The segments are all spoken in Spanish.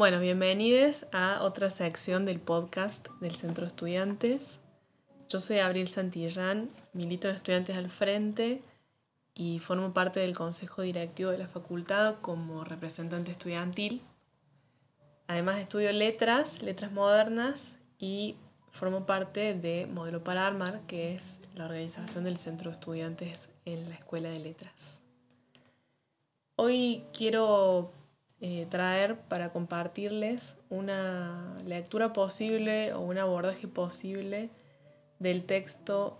Bueno, bienvenidos a otra sección del podcast del Centro de Estudiantes. Yo soy Abril Santillán, milito en Estudiantes al Frente y formo parte del Consejo Directivo de la Facultad como representante estudiantil. Además estudio letras, letras modernas y formo parte de Modelo para Armar, que es la organización del Centro de Estudiantes en la Escuela de Letras. Hoy quiero eh, traer para compartirles una lectura posible o un abordaje posible del texto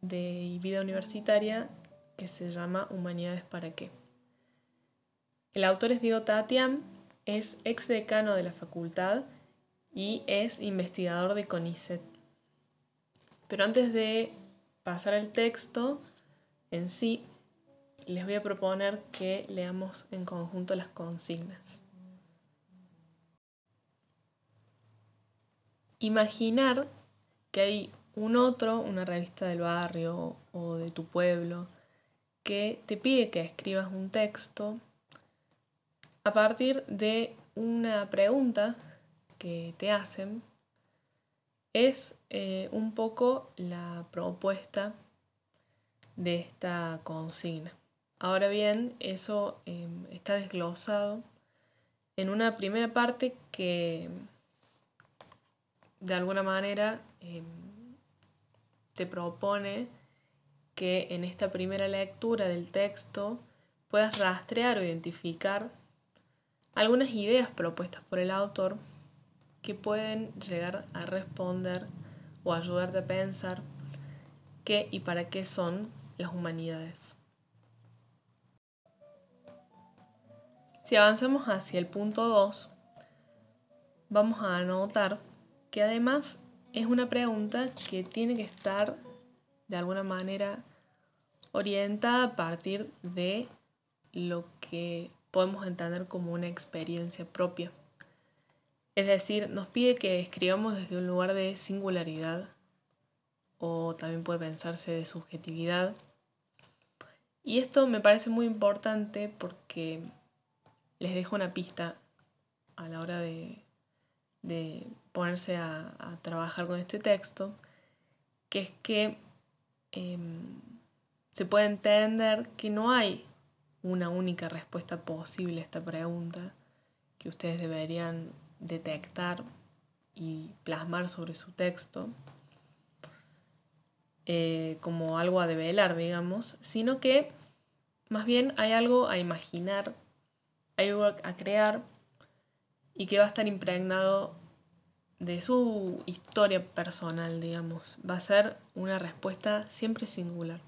de vida universitaria que se llama Humanidades para qué. El autor es Diego Tatiam, es ex decano de la facultad y es investigador de CONICET. Pero antes de pasar al texto en sí, les voy a proponer que leamos en conjunto las consignas. Imaginar que hay un otro, una revista del barrio o de tu pueblo, que te pide que escribas un texto a partir de una pregunta que te hacen, es eh, un poco la propuesta de esta consigna. Ahora bien, eso em, está desglosado en una primera parte que de alguna manera em, te propone que en esta primera lectura del texto puedas rastrear o identificar algunas ideas propuestas por el autor que pueden llegar a responder o ayudarte a pensar qué y para qué son las humanidades. Si avanzamos hacia el punto 2, vamos a anotar que además es una pregunta que tiene que estar de alguna manera orientada a partir de lo que podemos entender como una experiencia propia. Es decir, nos pide que escribamos desde un lugar de singularidad o también puede pensarse de subjetividad. Y esto me parece muy importante porque les dejo una pista a la hora de, ponerse a, trabajar con este texto, que es que em, se puede entender que no hay una única respuesta posible a esta pregunta que ustedes deberían detectar y plasmar sobre su texto eh, como algo a develar, digamos, sino que más bien hay algo a imaginar algo a crear y que va a estar impregnado de su historia personal, digamos. Va a ser una respuesta siempre singular.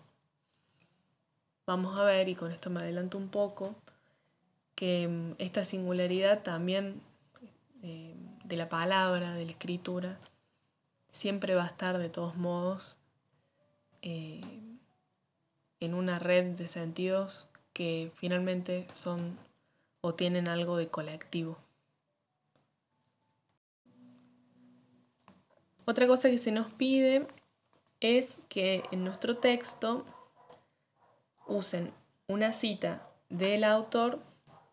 Vamos a ver, y con esto me adelanto un poco, que mm, esta singularidad también eh, de la palabra, de la escritura, siempre va a estar de todos modos eh, en una red de sentidos que finalmente son o tienen algo de colectivo. Otra cosa que se nos pide es que en nuestro texto usen una cita del autor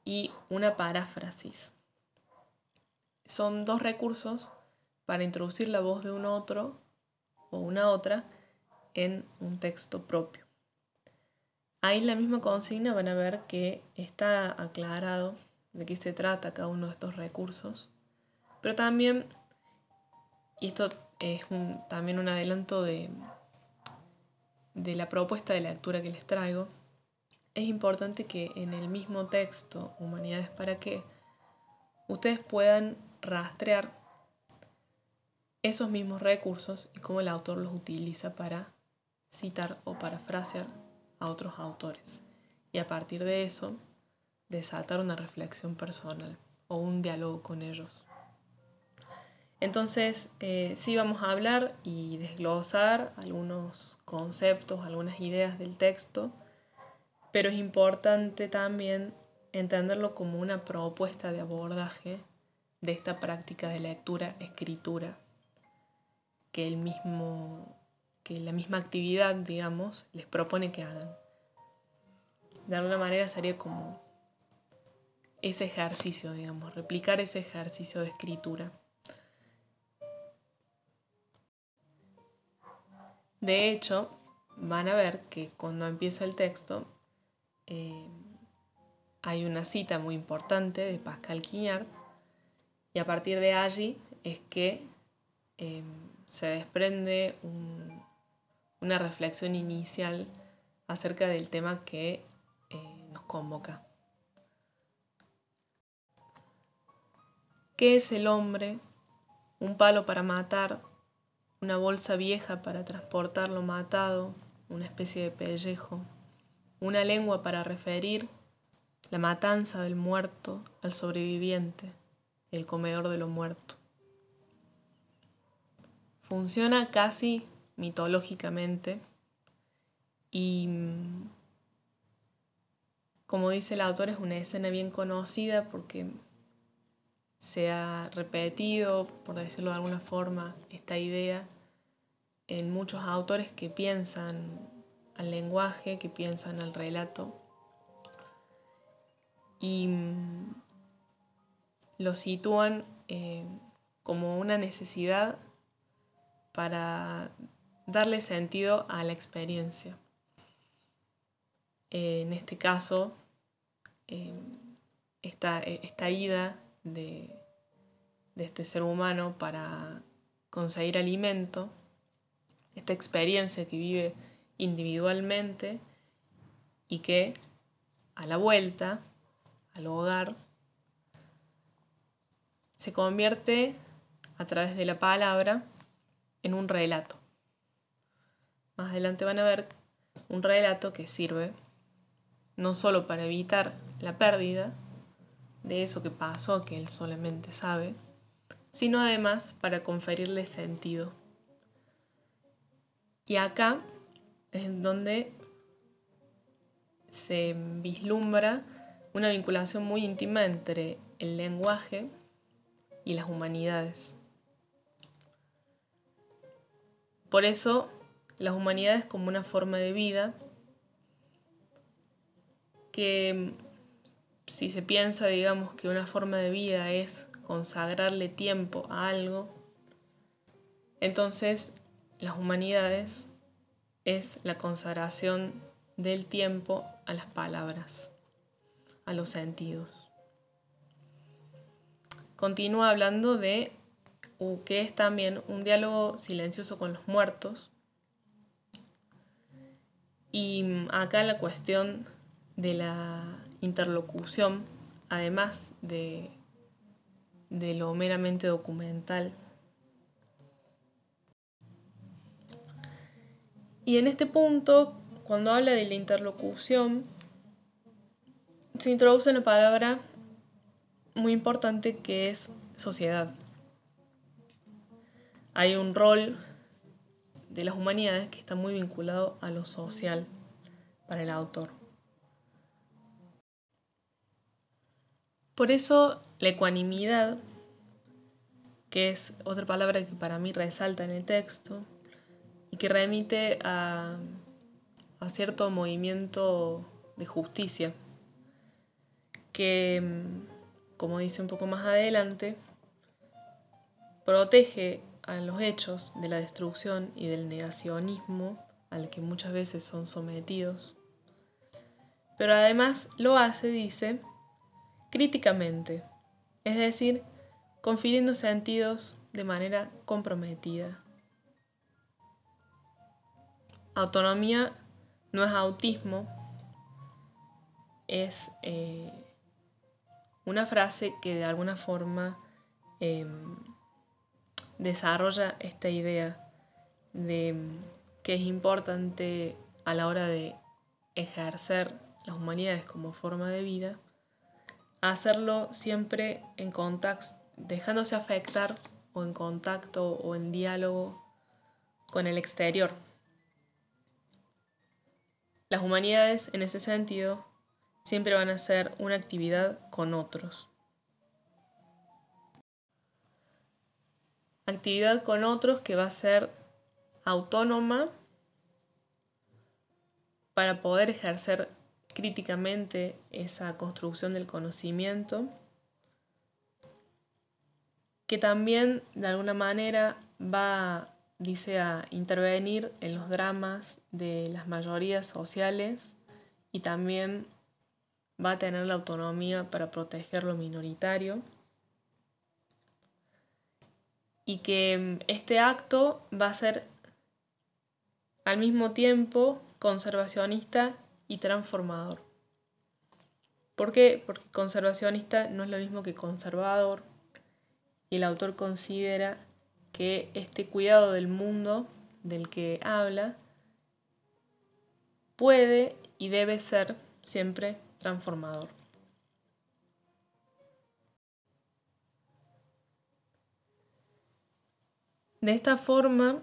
y una paráfrasis. Son dos recursos para introducir la voz de un otro o una otra en un texto propio. Ahí en la misma consigna van a ver que está aclarado de qué se trata cada uno de estos recursos, pero también, y esto es también un adelanto de, de la propuesta de lectura que les traigo, es importante que en el mismo texto, Humanidades para qué, ustedes puedan rastrear esos mismos recursos y cómo el autor los utiliza para citar o parafrasear a otros autores y a partir de eso desatar una reflexión personal o un diálogo con ellos. Entonces, eh, sí vamos a hablar y desglosar algunos conceptos, algunas ideas del texto, pero es importante también entenderlo como una propuesta de abordaje de esta práctica de lectura-escritura que el mismo que la misma actividad, digamos, les propone que hagan. De alguna manera sería como ese ejercicio, digamos, replicar ese ejercicio de escritura. De hecho, van a ver que cuando empieza el texto eh, hay una cita muy importante de Pascal Quignard y a partir de allí es que eh, se desprende una reflexión inicial acerca del tema que eh, nos convoca. ¿Qué es el hombre? Un palo para matar, una bolsa vieja para transportar lo matado, una especie de pellejo, una lengua para referir la matanza del muerto al sobreviviente, el comedor de lo muerto. Funciona casi mitológicamente. Y, como dice el autor, es una escena bien conocida porque se ha repetido, por decirlo de alguna forma, esta idea en muchos autores que piensan al lenguaje, que piensan al relato. Y mm, lo sitúan eh, como una necesidad para darle sentido a la experiencia. en este caso, eh, esta, esta ida de, este ser humano para conseguir alimento, esta experiencia que vive individualmente y que a la vuelta, al hogar, se convierte a través de la palabra en un relato. Más adelante van a ver un relato que sirve no solo para evitar la pérdida, de eso que pasó que él solamente sabe, sino además para conferirle sentido. Y acá es donde se vislumbra una vinculación muy íntima entre el lenguaje y las humanidades. Por eso, las humanidades como una forma de vida que si se piensa, digamos, que una forma de vida es consagrarle tiempo a algo, entonces las humanidades es la consagración del tiempo a las palabras, a los sentidos. Continúa hablando de que es también un diálogo silencioso con los muertos. Y acá la cuestión de la interlocución, además de, de lo meramente documental. Y en este punto, cuando habla de la interlocución, se introduce una palabra muy importante que es sociedad. Hay un rol de las humanidades que está muy vinculado a lo social para el autor. Por eso la ecuanimidad, que es otra palabra que para mí resalta en el texto y que remite a, cierto movimiento de justicia, que, como dice un poco más adelante, protege a los hechos de la destrucción y del negacionismo al que muchas veces son sometidos. Pero además lo hace, dice, críticamente, es decir, confiriendo sentidos de manera comprometida. Autonomía no es autismo, es eh, una frase que de alguna forma em, desarrolla esta idea de que es importante a la hora de ejercer las humanidades como forma de vida hacerlo siempre en contacto, dejándose afectar o en contacto o en diálogo con el exterior. Las humanidades, en ese sentido, siempre van a ser una actividad con otros. Actividad con otros que va a ser autónoma para poder ejercer críticamente esa construcción del conocimiento, que también de alguna manera va, dice, a intervenir en los dramas de las mayorías sociales y también va a tener la autonomía para proteger lo minoritario y que mm, este acto va a ser al mismo tiempo conservacionista y transformador. ¿Por qué? Porque conservacionista no es lo mismo que conservador y el autor considera que este cuidado del mundo del que habla puede y debe ser siempre transformador. De esta forma,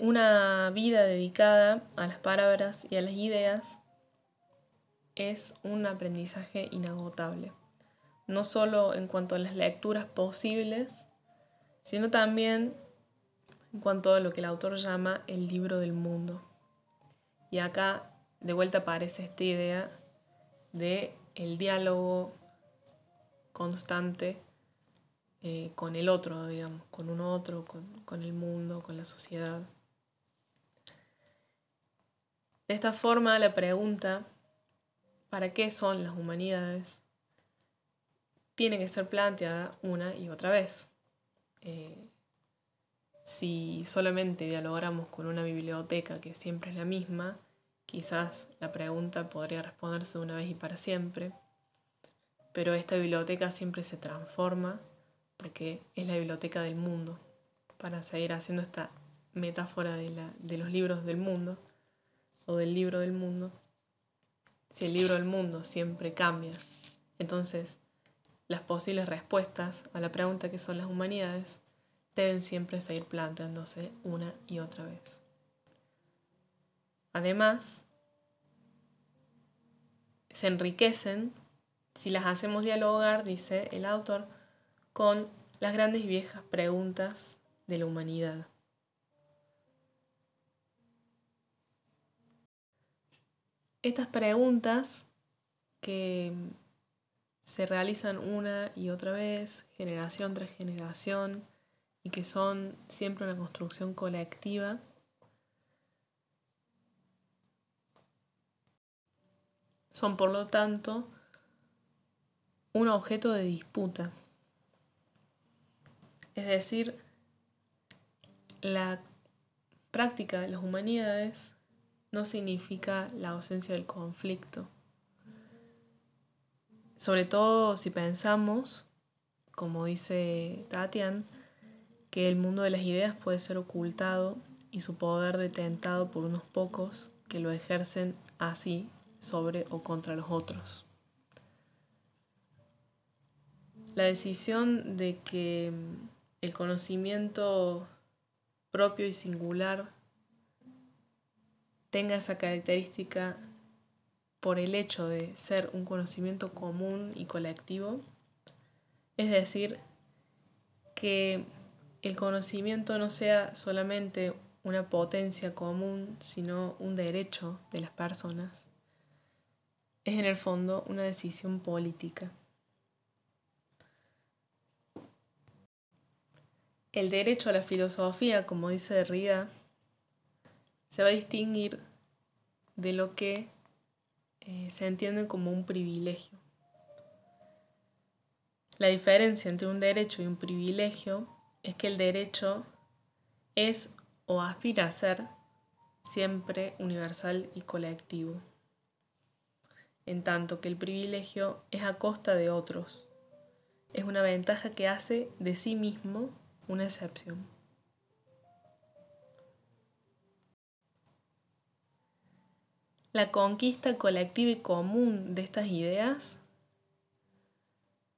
una vida dedicada a las palabras y a las ideas es un aprendizaje inagotable, no solo en cuanto a las lecturas posibles, sino también en cuanto a lo que el autor llama el libro del mundo. Y acá de vuelta aparece esta idea de el diálogo constante eh, con el otro, digamos, con un otro, con, el mundo, con la sociedad. De esta forma, la pregunta, ¿para qué son las humanidades? tiene que ser planteada una y otra vez. Eh, si solamente dialogamos con una biblioteca que siempre es la misma, quizás la pregunta podría responderse una vez y para siempre, pero esta biblioteca siempre se transforma porque es la biblioteca del mundo, para seguir haciendo esta metáfora de, de los libros del mundo o del libro del mundo. Si el libro del mundo siempre cambia, entonces las posibles respuestas a la pregunta que son las humanidades deben siempre seguir planteándose una y otra vez. Además, se enriquecen si las hacemos dialogar, dice el autor, con las grandes y viejas preguntas de la humanidad. Estas preguntas que se realizan una y otra vez, generación tras generación, y que son siempre una construcción colectiva, son por lo tanto un objeto de disputa es decir, la práctica de las humanidades no significa la ausencia del conflicto. Sobre todo si pensamos, como dice Tatian, que el mundo de las ideas puede ser ocultado y su poder detentado por unos pocos que lo ejercen así sobre o contra los otros. La decisión de que el conocimiento propio y singular tenga esa característica por el hecho de ser un conocimiento común y colectivo, es decir, que el conocimiento no sea solamente una potencia común, sino un derecho de las personas, es en el fondo una decisión política. El derecho a la filosofía, como dice Derrida, se va a distinguir de lo que eh, se entiende como un privilegio. La diferencia entre un derecho y un privilegio es que el derecho es o aspira a ser siempre universal y colectivo, en tanto que el privilegio es a costa de otros, es una ventaja que hace de sí mismo una excepción. La conquista colectiva y común de estas ideas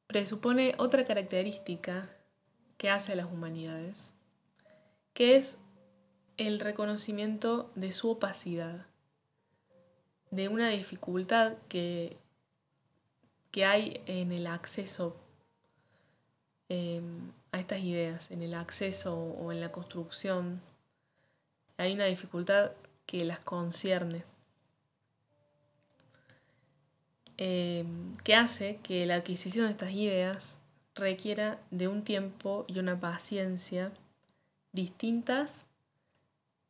presupone otra característica que hace a las humanidades, que es el reconocimiento de su opacidad, de una dificultad que, que hay en el acceso Em, a estas ideas, en el acceso o en la construcción. Hay una dificultad que las concierne. eh, que hace que la adquisición de estas ideas requiera de un tiempo y una paciencia distintas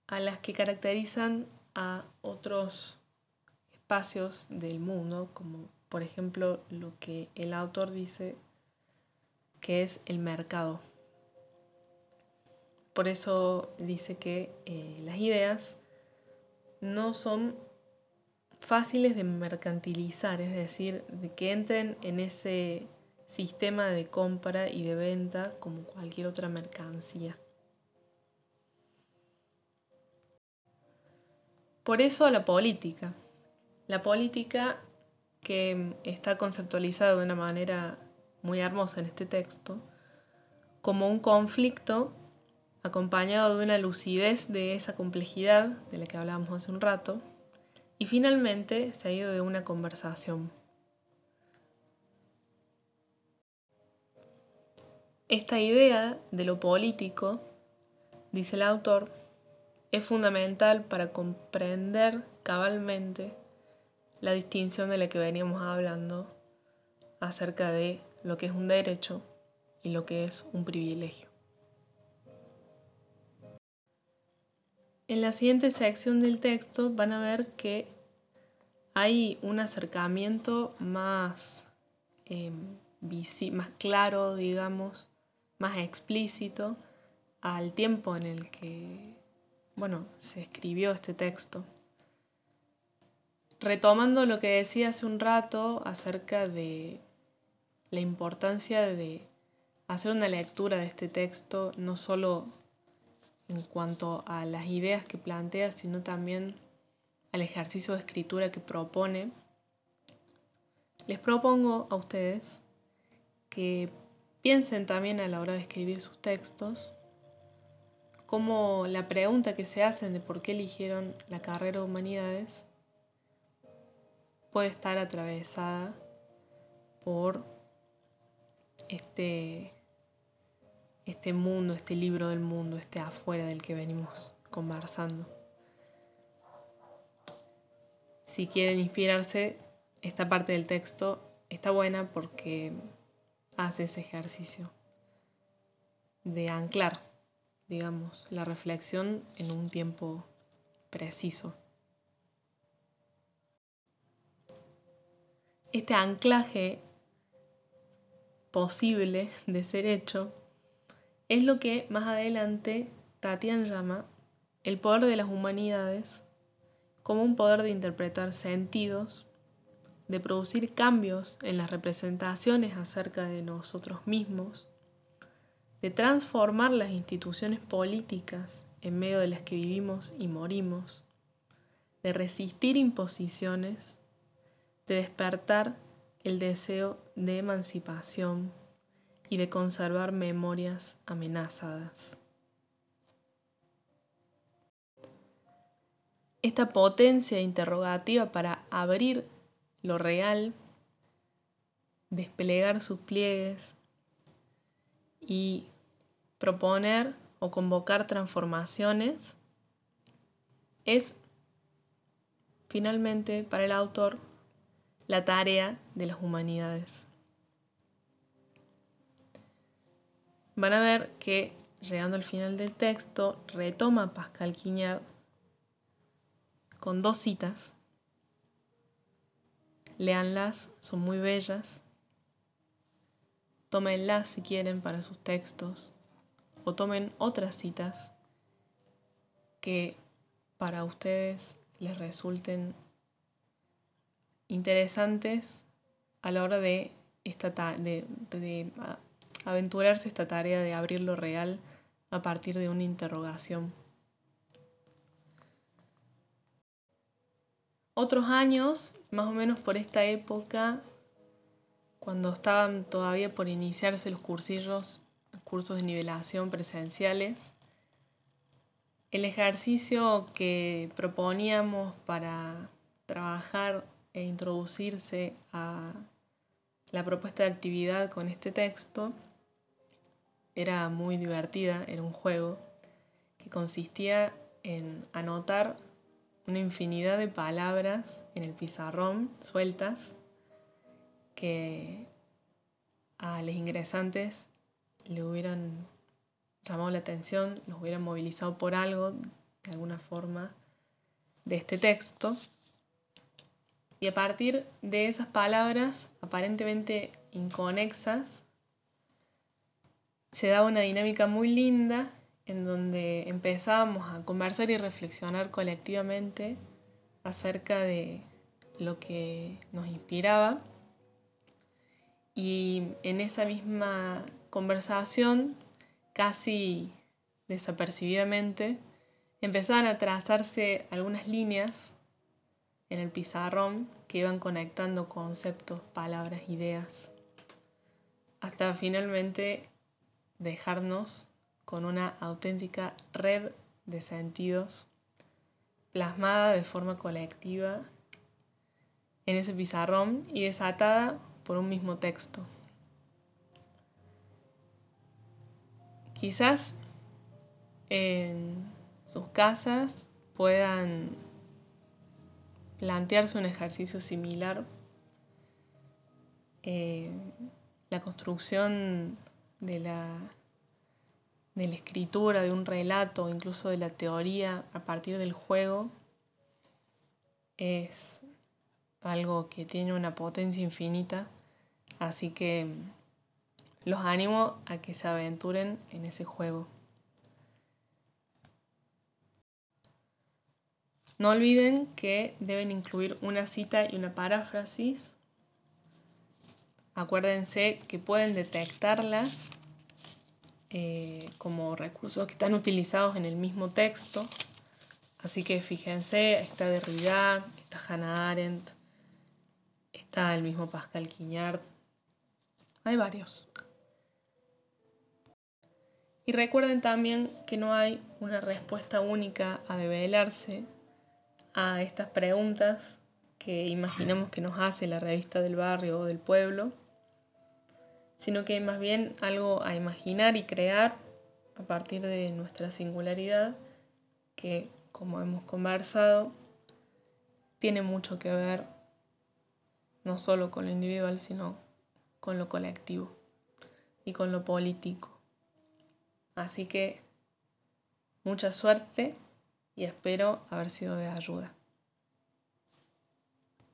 a las que caracterizan a otros espacios del mundo, como por ejemplo lo que el autor dice que es el mercado. Por eso dice que eh, las ideas no son fáciles de mercantilizar, es decir, de que entren en ese sistema de compra y de venta como cualquier otra mercancía. Por eso la política. La política que está conceptualizada de una manera muy hermosa en este texto, como un conflicto acompañado de una lucidez de esa complejidad de la que hablábamos hace un rato, y finalmente se ha ido de una conversación. Esta idea de lo político, dice el autor, es fundamental para comprender cabalmente la distinción de la que veníamos hablando acerca de lo que es un derecho y lo que es un privilegio. En la siguiente sección del texto van a ver que hay un acercamiento más, em, más claro, digamos, más explícito al tiempo en el que bueno, se escribió este texto. Retomando lo que decía hace un rato acerca de la importancia de hacer una lectura de este texto, no solo en cuanto a las ideas que plantea, sino también al ejercicio de escritura que propone, les propongo a ustedes que piensen también a la hora de escribir sus textos como la pregunta que se hacen de por qué eligieron la carrera de humanidades puede estar atravesada por este, este mundo, este libro del mundo, este afuera del que venimos conversando. Si quieren inspirarse, esta parte del texto está buena porque hace ese ejercicio de anclar digamos, la reflexión en un tiempo preciso. Este anclaje posible de ser hecho es lo que más adelante Tatian llama el poder de las humanidades como un poder de interpretar sentidos, de producir cambios en las representaciones acerca de nosotros mismos, de transformar las instituciones políticas en medio de las que vivimos y morimos, de resistir imposiciones, de despertar el deseo de emancipación y de conservar memorias amenazadas. Esta potencia interrogativa para abrir lo real, desplegar sus pliegues y proponer o convocar transformaciones es finalmente para el autor la tarea de las humanidades. Van a ver que llegando al final del texto retoma Pascal Quignard con dos citas. Leanlas, son muy bellas. Tómenlas si quieren para sus textos o tomen otras citas que para ustedes les resulten interesantes a la hora de, esta de, de aventurarse esta tarea de abrir lo real a partir de una interrogación. Otros años, más o menos por esta época, cuando estaban todavía por iniciarse los cursillos cursos de nivelación presenciales. El ejercicio que proponíamos para trabajar e introducirse a la propuesta de actividad con este texto era muy divertida, era un juego que consistía en anotar una infinidad de palabras en el pizarrón sueltas que a los ingresantes le hubieran llamado la atención, los hubieran movilizado por algo, de alguna forma, de este texto. Y a partir de esas palabras aparentemente inconexas, se daba una dinámica muy linda en donde empezábamos a conversar y reflexionar colectivamente acerca de lo que nos inspiraba. Y en esa misma conversación, casi desapercibidamente, empezaban a trazarse algunas líneas en el pizarrón que iban conectando conceptos, palabras, ideas, hasta finalmente dejarnos con una auténtica red de sentidos plasmada de forma colectiva en ese pizarrón y desatada por un mismo texto. Quizás en sus casas puedan plantearse un ejercicio similar. Eh, la construcción de la, de la escritura, de un relato, incluso de la teoría a partir del juego, es algo que tiene una potencia infinita. Así que los animo a que se aventuren en ese juego. No olviden que deben incluir una cita y una paráfrasis. Acuérdense que pueden detectarlas eh, como recursos que están utilizados en el mismo texto. Así que fíjense, está Derrida, está Hannah Arendt, está el mismo Pascal Quignard. Hay varios. Y recuerden también que no hay una respuesta única a develarse a estas preguntas que imaginamos que nos hace la revista del barrio o del pueblo, sino que más bien algo a imaginar y crear a partir de nuestra singularidad, que como hemos conversado, tiene mucho que ver no solo con lo individual, sino con lo colectivo y con lo político. Así que mucha suerte y espero haber sido de ayuda.